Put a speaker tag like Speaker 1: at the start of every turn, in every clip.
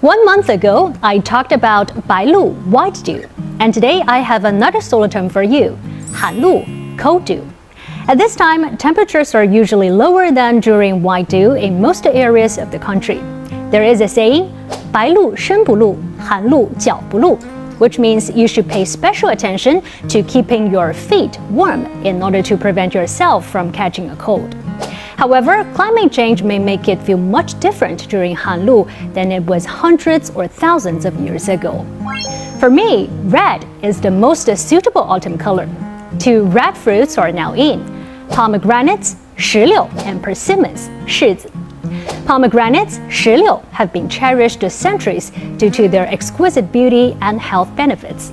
Speaker 1: One month ago, I talked about Bai Lu, white dew, and today I have another solar term for you, Han Lu, cold dew. At this time, temperatures are usually lower than during white dew in most areas of the country. There is a saying, Bai Lu Shen Bu Lu, Han Lu Jiao Bu Lu, which means you should pay special attention to keeping your feet warm in order to prevent yourself from catching a cold. However, climate change may make it feel much different during Hanlu than it was hundreds or thousands of years ago. For me, red is the most suitable autumn color. Two red fruits are now in pomegranates, shiliu, and persimmons, shizi. Pomegranates, shiliu, have been cherished for centuries due to their exquisite beauty and health benefits.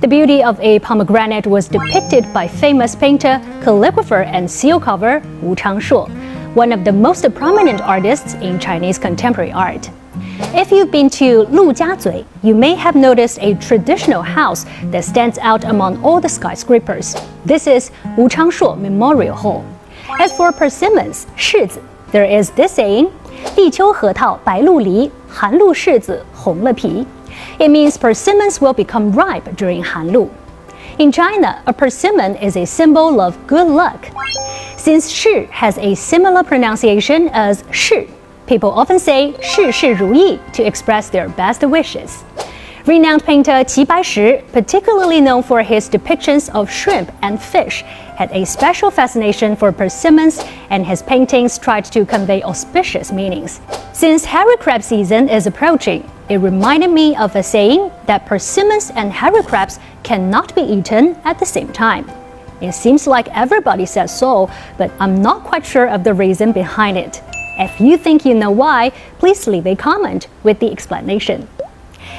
Speaker 1: The beauty of a pomegranate was depicted by famous painter, calligrapher, and seal carver Wu Changshuo one of the most prominent artists in Chinese contemporary art. If you've been to Lujia you may have noticed a traditional house that stands out among all the skyscrapers. This is Wu Changshuo Memorial Hall. As for persimmons, 柿子, there is this saying, 立秋核桃白露梨,寒露柿子红了皮. It means persimmons will become ripe during Hanlu. In China, a persimmon is a symbol of good luck. Since shi has a similar pronunciation as shi, people often say 柿柿如意 to express their best wishes. Renowned painter Qi Baishi, particularly known for his depictions of shrimp and fish, had a special fascination for persimmons, and his paintings tried to convey auspicious meanings. Since hairy crab season is approaching, it reminded me of a saying that persimmons and hairy crabs cannot be eaten at the same time. It seems like everybody says so, but I'm not quite sure of the reason behind it. If you think you know why, please leave a comment with the explanation.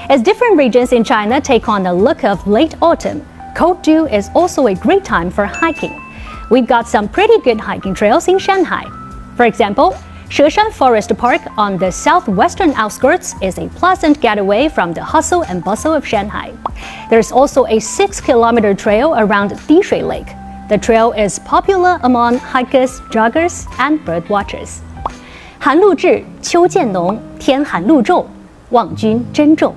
Speaker 1: As different regions in China take on the look of late autumn, cold dew is also a great time for hiking. We've got some pretty good hiking trails in Shanghai. For example, Sheshan Forest Park on the southwestern outskirts is a pleasant getaway from the hustle and bustle of Shanghai. There's also a 6 kilometer trail around Dishui Lake. The trail is popular among hikers, joggers, and birdwatchers. 寒露至、秋渐浓、天寒露重，望君珍重。